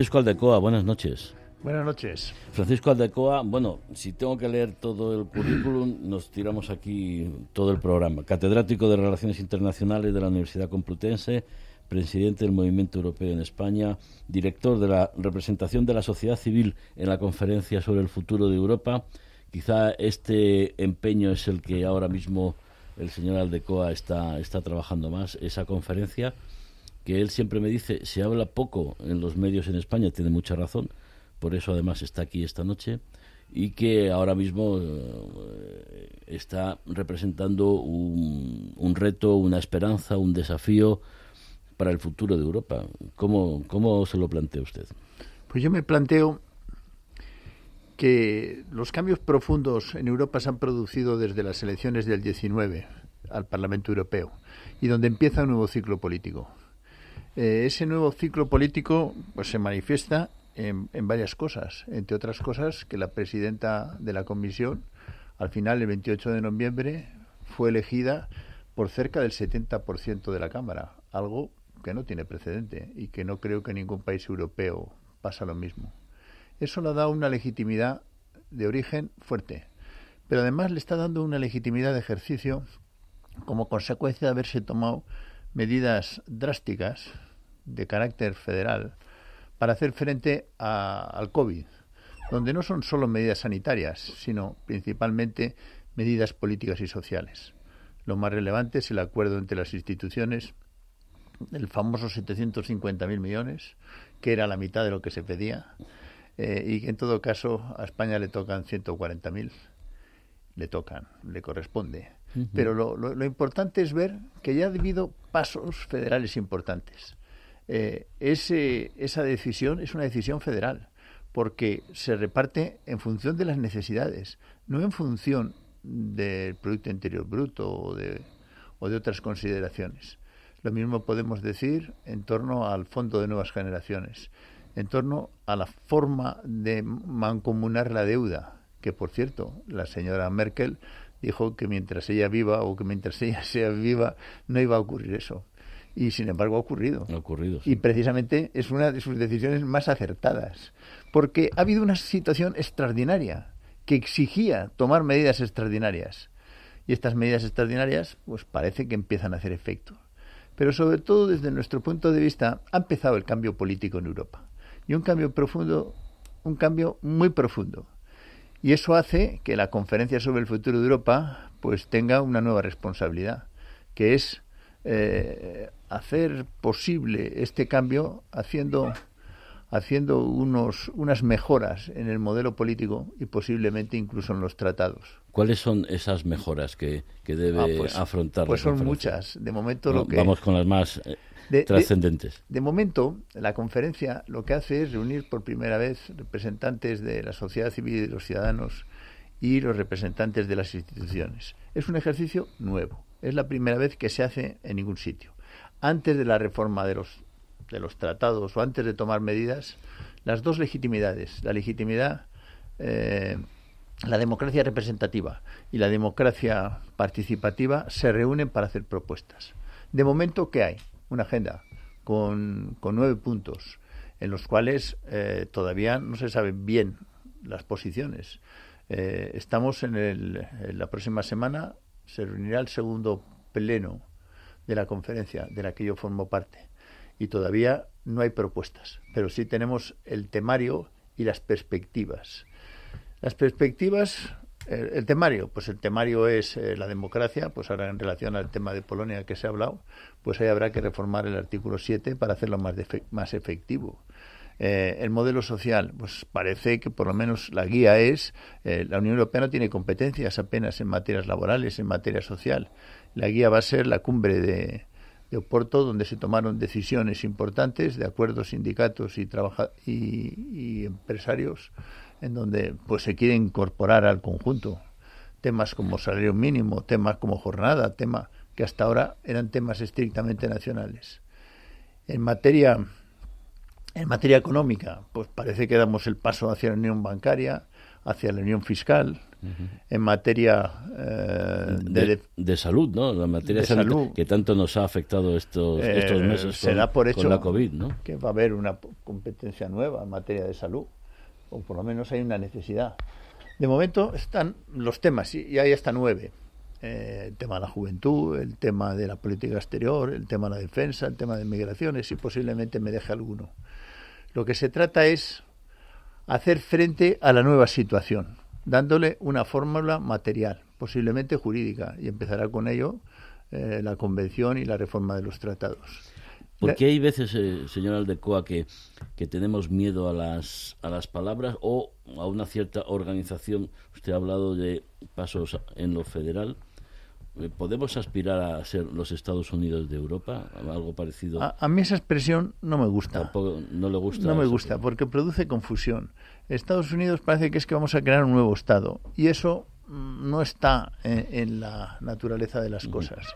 Francisco Aldecoa, buenas noches. Buenas noches. Francisco Aldecoa, bueno, si tengo que leer todo el currículum, nos tiramos aquí todo el programa. Catedrático de Relaciones Internacionales de la Universidad Complutense, presidente del Movimiento Europeo en España, director de la representación de la sociedad civil en la Conferencia sobre el Futuro de Europa. Quizá este empeño es el que ahora mismo el señor Aldecoa está, está trabajando más, esa conferencia que él siempre me dice, se habla poco en los medios en España, tiene mucha razón, por eso además está aquí esta noche, y que ahora mismo eh, está representando un, un, reto, una esperanza, un desafío para el futuro de Europa. ¿Cómo, ¿Cómo se lo plantea usted? Pues yo me planteo que los cambios profundos en Europa se han producido desde las elecciones del 19 al Parlamento Europeo y donde empieza un nuevo ciclo político. Eh, ese nuevo ciclo político pues, se manifiesta en, en, varias cosas, entre otras cosas que la presidenta de la Comisión, al final, el 28 de noviembre, fue elegida por cerca del 70% de la Cámara, algo que no tiene precedente y que no creo que en ningún país europeo pasa lo mismo. Eso le da una legitimidad de origen fuerte, pero además le está dando una legitimidad de ejercicio como consecuencia de haberse tomado medidas drásticas de carácter federal para hacer frente a, al COVID, donde no son solo medidas sanitarias, sino principalmente medidas políticas y sociales. Lo más relevante es el acuerdo entre las instituciones, el famoso 750.000 millones, que era la mitad de lo que se pedía, eh, y que en todo caso a España le tocan 140.000. Le tocan, le corresponde. Uh -huh. Pero lo, lo, lo importante es ver que ya ha habido pasos federales importantes eh, ese, esa decisión es una decisión federal, porque se reparte en función de las necesidades, no en función del Producto Interior Bruto o de, o de otras consideraciones. Lo mismo podemos decir en torno al Fondo de Nuevas Generaciones, en torno a la forma de mancomunar la deuda, que por cierto, la señora Merkel dijo que mientras ella viva o que mientras ella sea viva no iba a ocurrir eso y sin embargo ha ocurrido. Ha ocurrido sí. Y precisamente es una de sus decisiones más acertadas, porque ha habido una situación extraordinaria que exigía tomar medidas extraordinarias. Y estas medidas extraordinarias, pues parece que empiezan a hacer efecto. Pero sobre todo desde nuestro punto de vista, ha empezado el cambio político en Europa. Y un cambio profundo, un cambio muy profundo. Y eso hace que la conferencia sobre el futuro de Europa pues tenga una nueva responsabilidad, que es eh, hacer posible este cambio haciendo haciendo unos, unas mejoras en el modelo político y posiblemente incluso en los tratados. ¿Cuáles son esas mejoras que, que debe ah, pues, afrontar? Pues son muchas. De momento no, lo que vamos con las más eh, de, trascendentes. De, de, momento la conferencia lo que hace es reunir por primera vez representantes de la sociedad civil y de los ciudadanos y los representantes de las instituciones. Es un ejercicio nuevo. Es la primera vez que se hace en ningún sitio antes de la reforma de los, de los tratados o antes de tomar medidas, las dos legitimidades, la legitimidad, eh, la democracia representativa y la democracia participativa, se reúnen para hacer propuestas. De momento, ¿qué hay? Una agenda con, con nueve puntos en los cuales eh, todavía no se saben bien las posiciones. Eh, estamos en, el, en la próxima semana, se reunirá el segundo pleno de la conferencia de la que yo formo parte. Y todavía no hay propuestas, pero sí tenemos el temario y las perspectivas. Las perspectivas, el, temario, pues el temario es eh, la democracia, pues ahora en relación al tema de Polonia que se ha hablado, pues ahí habrá que reformar el artículo 7 para hacerlo más, más efectivo. Eh, el modelo social, pues parece que por lo menos la guía es, eh, la Unión Europea no tiene competencias apenas en materias laborales, en materia social. La guía va a ser la cumbre de, de Oporto, donde se tomaron decisiones importantes de acuerdos sindicatos y, trabaja y empresarios, en donde pues se quiere incorporar al conjunto temas como salario mínimo, temas como jornada, temas que hasta ahora eran temas estrictamente nacionales. En materia En materia económica, pues parece que damos el paso hacia la unión bancaria, hacia la unión fiscal, en materia eh, de, salud, ¿no? La materia de, salud que tanto nos ha afectado estos, eh, estos meses se da por hecho la COVID, ¿no? Que va a haber una competencia nueva en materia de salud, o por lo menos hay una necesidad. De momento están los temas, y hay hasta nueve. Eh, el tema de la juventud, el tema de la política exterior, el tema de la defensa, el tema de migraciones y posiblemente me deje alguno. Lo que se trata es hacer frente a la nueva situación, dándole una fórmula material, posiblemente jurídica, y empezará con ello eh, la convención y la reforma de los tratados. Porque hay veces, eh, señor Aldecoa, que, que tenemos miedo a las, a las palabras o a una cierta organización. Usted ha hablado de pasos en lo federal. Eh, ¿Podemos aspirar a ser los Estados Unidos de Europa? ¿Algo parecido? A, mí esa expresión no me gusta. no le gusta. No me gusta, porque produce confusión. Estados Unidos parece que es que vamos a crear un nuevo Estado. Y eso mm, no está en, la naturaleza de las cosas.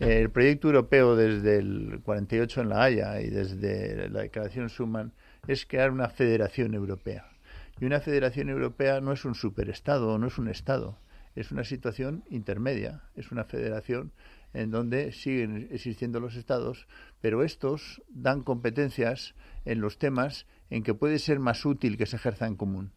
El proyecto europeo desde el 48 en La Haya y desde la Declaración Schuman es crear una federación europea. Y una federación europea no es un superestado, no es un Estado es una situación intermedia, es una federación en donde siguen existiendo los estados, pero estos dan competencias en los temas en que puede ser más útil que se ejerza en común.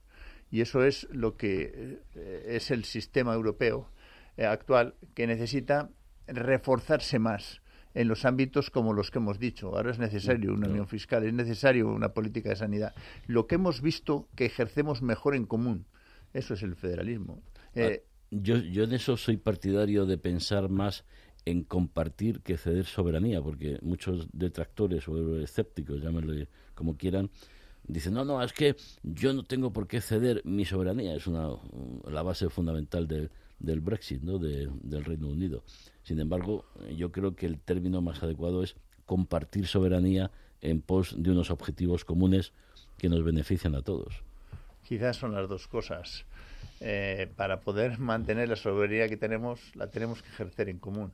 Y eso es lo que eh, es el sistema europeo eh, actual, que necesita reforzarse más en los ámbitos como los que hemos dicho. Ahora es necesario una unión fiscal, es necesario una política de sanidad. Lo que hemos visto que ejercemos mejor en común, eso es el federalismo. Eh, yo, yo en eso soy partidario de pensar más en compartir que ceder soberanía, porque muchos detractores o escépticos, llámenlo como quieran, dicen, no, no, es que yo no tengo por qué ceder mi soberanía, es una, la base fundamental del Brexit, ¿no? del Reino Unido. Sin embargo, yo creo que el término más adecuado es compartir soberanía en pos de unos objetivos comunes que nos benefician a todos. Quizás son las dos cosas. Eh, para poder mantener la soberanía que tenemos, la tenemos que ejercer en común.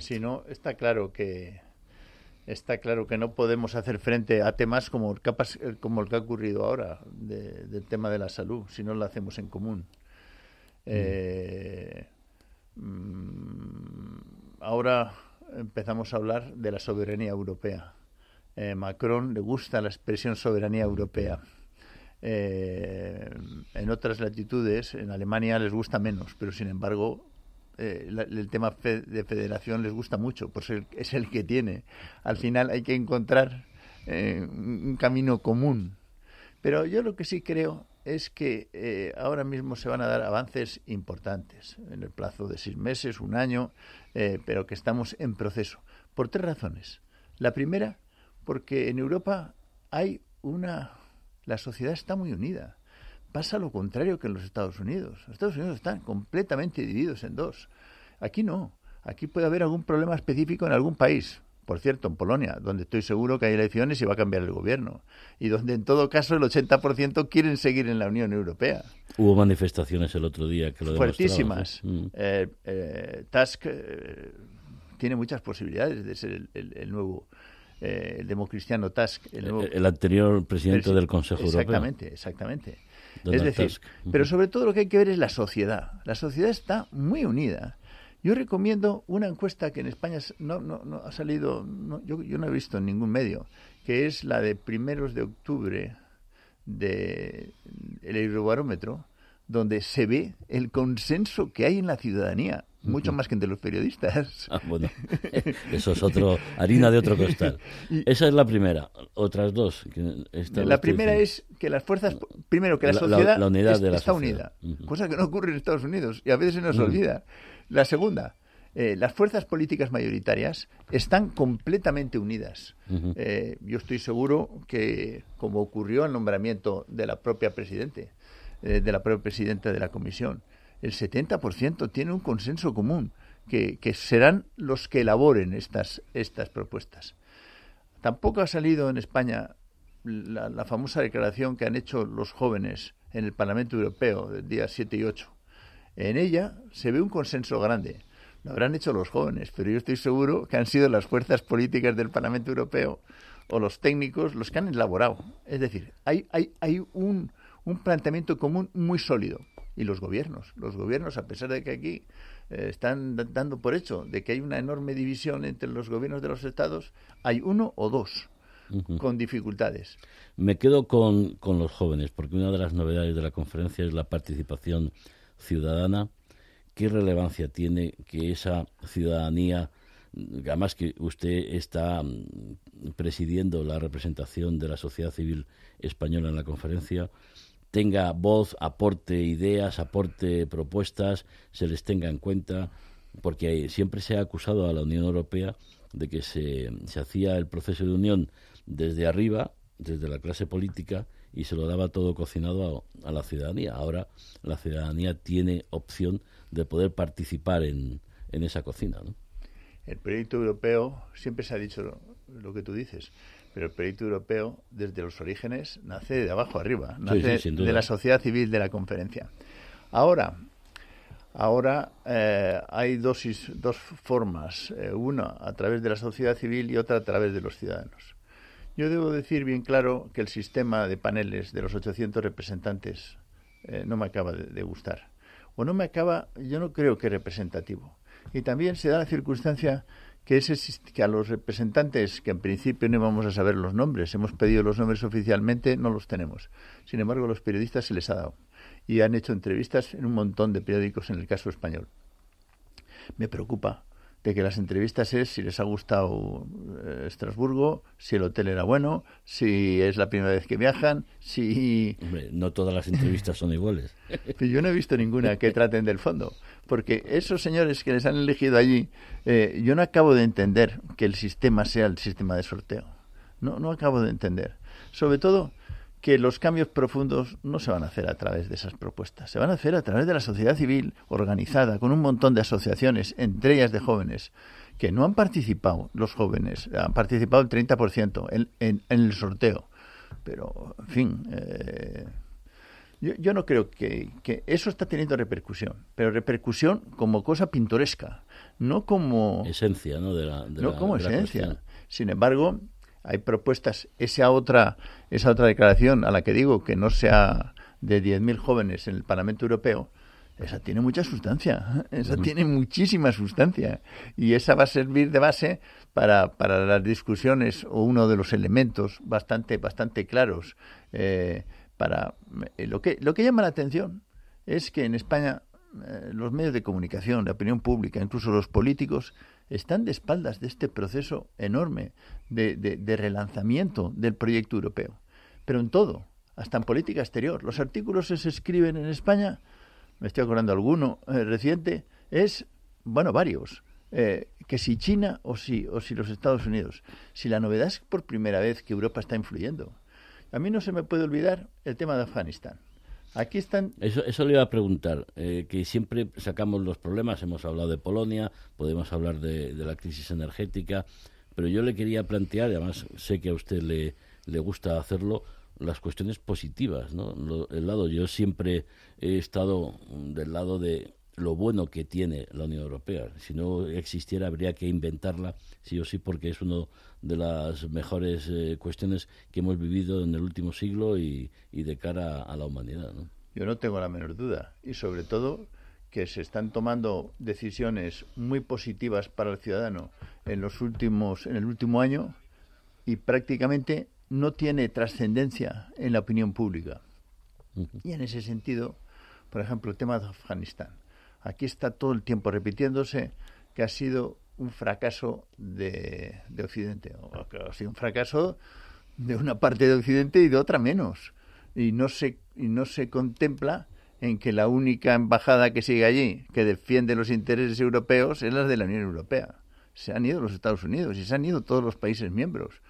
Si no, está claro que está claro que no podemos hacer frente a temas como el que ha, como el que ha ocurrido ahora del tema de la salud si no lo hacemos en común. Eh, mm, ahora empezamos a hablar de la soberanía europea. Eh, Macron le gusta la expresión soberanía europea. Eh, en otras latitudes, en Alemania les gusta menos, pero sin embargo el tema de federación les gusta mucho, pues es el que tiene. Al final hay que encontrar un camino común. Pero yo lo que sí creo es que ahora mismo se van a dar avances importantes en el plazo de seis meses, un año, pero que estamos en proceso. Por tres razones. La primera, porque en Europa hay una la sociedad está muy unida. Pasa lo contrario que en los Estados Unidos. Los Estados Unidos están completamente divididos en dos. Aquí no. Aquí puede haber algún problema específico en algún país. Por cierto, en Polonia, donde estoy seguro que hay elecciones y va a cambiar el gobierno. Y donde en todo caso el 80% quieren seguir en la Unión Europea. Hubo manifestaciones el otro día que lo Fuertísimas. Eh, eh, Tusk eh, tiene muchas posibilidades de ser el nuevo eh, el democristiano Tusk. El, anterior presidente del Consejo exactamente, Europeo. Exactamente, Es decir, pero sobre todo lo que hay que ver es la sociedad. La sociedad está muy unida. Yo recomiendo una encuesta que en España no, no, ha salido, yo, yo, no he visto en ningún medio, que es la de primeros de octubre del el Eurobarómetro, donde se ve el consenso que hay en la ciudadanía mucho más que entre los periodistas. Ah, bueno, eso es otro, harina de otro costal. Esa es la primera. Otras dos. la primera es que las fuerzas, primero que la, sociedad está unida, cosa que no ocurre en Estados Unidos y a veces se nos olvida. La segunda, eh, las fuerzas políticas mayoritarias están completamente unidas. Eh, yo estoy seguro que, como ocurrió el nombramiento de la propia presidente, eh, de la propia presidenta de la comisión, el 70% tiene un consenso común, que, serán los que elaboren estas, estas propuestas. Tampoco ha salido en España la, famosa declaración que han hecho los jóvenes en el Parlamento Europeo del día 7 y 8. En ella se ve un consenso grande. Lo habrán hecho los jóvenes, pero yo estoy seguro que han sido las fuerzas políticas del Parlamento Europeo o los técnicos los que han elaborado. Es decir, hay, hay, hay un, un planteamiento común muy sólido. Y los gobiernos, los gobiernos, a pesar de que aquí eh, están dando por hecho de que hay una enorme división entre los gobiernos de los estados, hay uno o dos con dificultades. Me quedo con, con los jóvenes, porque una de las novedades de la conferencia es la participación ciudadana. ¿Qué relevancia tiene que esa ciudadanía, además que usted está mm, presidiendo la representación de la sociedad civil española en la conferencia, tenga voz, aporte ideas, aporte propuestas, se les tenga en cuenta, porque siempre se ha acusado a la Unión Europea de que se, se hacía el proceso de unión desde arriba, desde la clase política, y se lo daba todo cocinado a, a, la ciudadanía. Ahora la ciudadanía tiene opción de poder participar en, en esa cocina. ¿no? El proyecto europeo, siempre se ha dicho lo, lo, que tú dices, pero el proyecto europeo desde los orígenes nace de abajo arriba, nace sí, sí, de la sociedad civil de la conferencia. Ahora, ahora eh, hay dos, dos formas, eh, una a través de la sociedad civil y otra a través de los ciudadanos. Yo debo decir bien claro que el sistema de paneles de los 800 representantes eh, no me acaba de, gustar. O no me acaba, yo no creo que representativo. Y también se da la circunstancia que, ese, que a los representantes, que en principio no íbamos a saber los nombres, hemos pedido los nombres oficialmente, no los tenemos. Sin embargo, a los periodistas se les ha dado. Y han hecho entrevistas en un montón de periódicos en el caso español. Me preocupa de que las entrevistas es si les ha gustado eh, Estrasburgo, si el hotel era bueno, si es la primera vez que viajan, si... Hombre, no todas las entrevistas son iguales. Yo no he visto ninguna que traten del fondo, porque esos señores que les han elegido allí, eh, yo no acabo de entender que el sistema sea el sistema de sorteo. No, no acabo de entender. Sobre todo que los cambios profundos no se van a hacer a través de esas propuestas, se van a hacer a través de la sociedad civil organizada, con un montón de asociaciones, entre ellas de jóvenes, que no han participado, los jóvenes, han participado el 30% en, en, en el sorteo. Pero, en fin, eh, yo, yo, no creo que, que, eso está teniendo repercusión, pero repercusión como cosa pintoresca, no como... Esencia, ¿no? De la, de no la, como de esencia. Sin embargo, hay propuestas, esa otra, esa otra declaración a la que digo que no sea de 10.000 jóvenes en el Parlamento Europeo, esa tiene mucha sustancia, esa uh-huh. tiene muchísima sustancia y esa va a servir de base para, para las discusiones o uno de los elementos bastante, bastante claros. Eh, para eh, lo que, lo que llama la atención es que en España eh, los medios de comunicación, la opinión pública, incluso los políticos, están de espaldas de este proceso enorme de, de, relanzamiento del proyecto europeo. Pero en todo, hasta en política exterior. Los artículos que se escriben en España, me estoy acordando alguno eh, reciente, es, bueno, varios. Eh, que si China o si, o si los Estados Unidos. Si la novedad es por primera vez que Europa está influyendo. A mí no se me puede olvidar el tema de Afganistán. Aquí están. Eso, eso le iba a preguntar, eh, que siempre sacamos los problemas, hemos hablado de Polonia, podemos hablar de, de, la crisis energética, pero yo le quería plantear, y además sé que a usted le, le gusta hacerlo, las cuestiones positivas, ¿no? Lo, lado, yo siempre he estado del lado de lo bueno que tiene la Unión Europea. Si no existiera, habría que inventarla, sí o sí, porque es una de las mejores eh, cuestiones que hemos vivido en el último siglo y, y de cara a la humanidad. ¿no? Yo no tengo la menor duda. Y sobre todo que se están tomando decisiones muy positivas para el ciudadano en los últimos en el último año y prácticamente no tiene trascendencia en la opinión pública. Uh -huh. Y en ese sentido, por ejemplo, el tema de Afganistán aquí está todo el tiempo repitiéndose que ha sido un fracaso de, de Occidente, o que ha sido un fracaso de una parte de Occidente y de otra menos. Y no se, y no se contempla en que la única embajada que sigue allí, que defiende los intereses europeos, es la de la Unión Europea. Se han ido los Estados Unidos y se han ido todos los países miembros.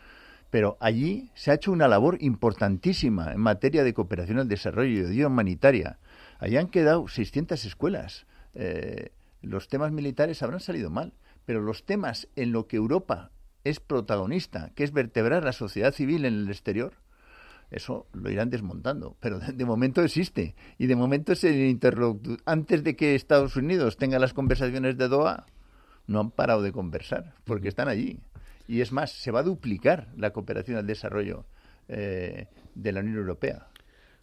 Pero allí se ha hecho una labor importantísima en materia de cooperación al desarrollo y de ayuda humanitaria. Allí han quedado 600 escuelas eh, los temas militares habrán salido mal, pero los temas en lo que Europa es protagonista, que es vertebrar la sociedad civil en el exterior, eso lo irán desmontando, pero de, de momento existe y de momento es el interlocutor. Antes de que Estados Unidos tenga las conversaciones de Doha, no han parado de conversar porque están allí Y es más, se va a duplicar la cooperación al desarrollo eh, de la Unión Europea.